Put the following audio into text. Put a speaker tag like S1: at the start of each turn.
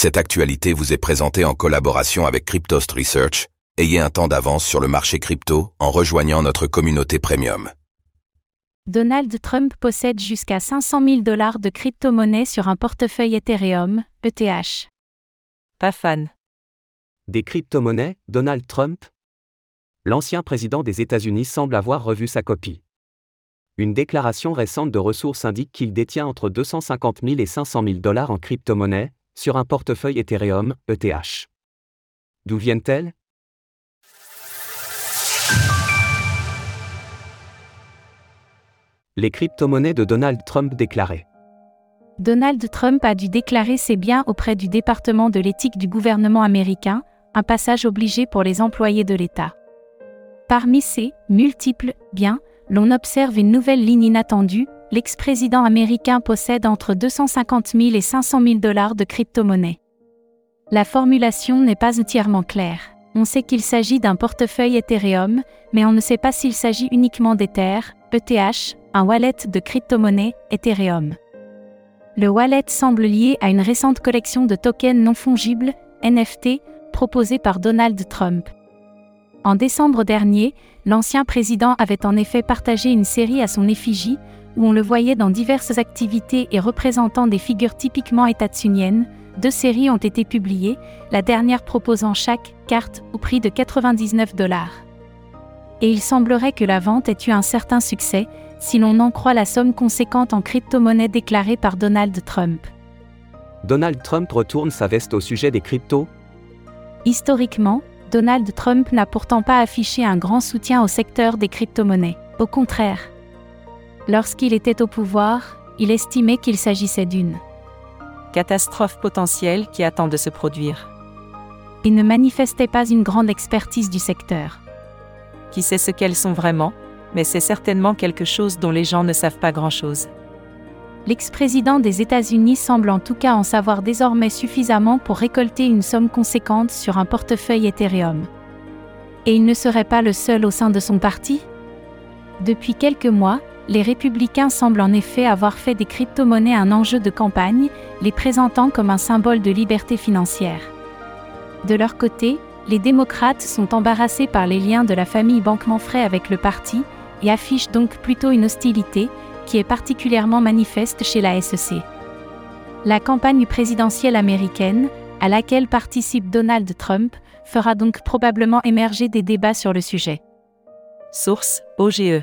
S1: Cette actualité vous est présentée en collaboration avec Cryptost Research. Ayez un temps d'avance sur le marché crypto en rejoignant notre communauté premium.
S2: Donald Trump possède jusqu'à 500 000 dollars de crypto-monnaies sur un portefeuille Ethereum, ETH.
S3: Pas fan.
S4: Des crypto-monnaies, Donald Trump? L'ancien président des États-Unis semble avoir revu sa copie. Une déclaration récente de ressources indique qu'il détient entre 250 000 et 500 000 dollars en crypto-monnaies, sur un portefeuille Ethereum, ETH. D'où viennent-elles? Les crypto-monnaies de Donald Trump déclarées.
S2: Donald Trump a dû déclarer ses biens auprès du département de l'éthique du gouvernement américain, un passage obligé pour les employés de l'État. Parmi ces multiples biens, l'on observe une nouvelle ligne inattendue, l'ex-président américain possède entre 250 000 et 500 000 dollars de crypto-monnaies. La formulation n'est pas entièrement claire. On sait qu'il s'agit d'un portefeuille Ethereum, mais on ne sait pas s'il s'agit uniquement d'Ether, ETH, un wallet de crypto-monnaie, Ethereum. Le wallet semble lié à une récente collection de tokens non fongibles, NFT, proposée par Donald Trump. En décembre dernier, l'ancien président avait en effet partagé une série à son effigie, où on le voyait dans diverses activités et représentant des figures typiquement étatsuniennes. Deux séries ont été publiées, la dernière proposant chaque carte au prix de 99 dollars. Et il semblerait que la vente ait eu un certain succès, si l'on en croit la somme conséquente en crypto-monnaie déclarée par Donald Trump.
S4: Donald Trump retourne sa veste au sujet des cryptos?
S2: Historiquement, Donald Trump n'a pourtant pas affiché un grand soutien au secteur des crypto-monnaies. Au contraire. Lorsqu'il était au pouvoir, il estimait qu'il s'agissait d'une
S3: catastrophe potentielle qui attend de se produire.
S2: Il ne manifestait pas une grande expertise du secteur.
S3: Qui sait ce qu'elles sont vraiment, mais c'est certainement quelque chose dont les gens ne savent pas grand-chose.
S2: L'ex-président des États-Unis semble en tout cas en savoir désormais suffisamment pour récolter une somme conséquente sur un portefeuille Ethereum. Et il ne serait pas le seul au sein de son parti? Depuis quelques mois, les républicains semblent en effet avoir fait des crypto-monnaies un enjeu de campagne, les présentant comme un symbole de liberté financière. De leur côté, les démocrates sont embarrassés par les liens de la famille Bankman-Frey avec le parti, et affichent donc plutôt une hostilité, qui est particulièrement manifeste chez la SEC. La campagne présidentielle américaine, à laquelle participe Donald Trump, fera donc probablement émerger des débats sur le sujet.
S3: Source OGE.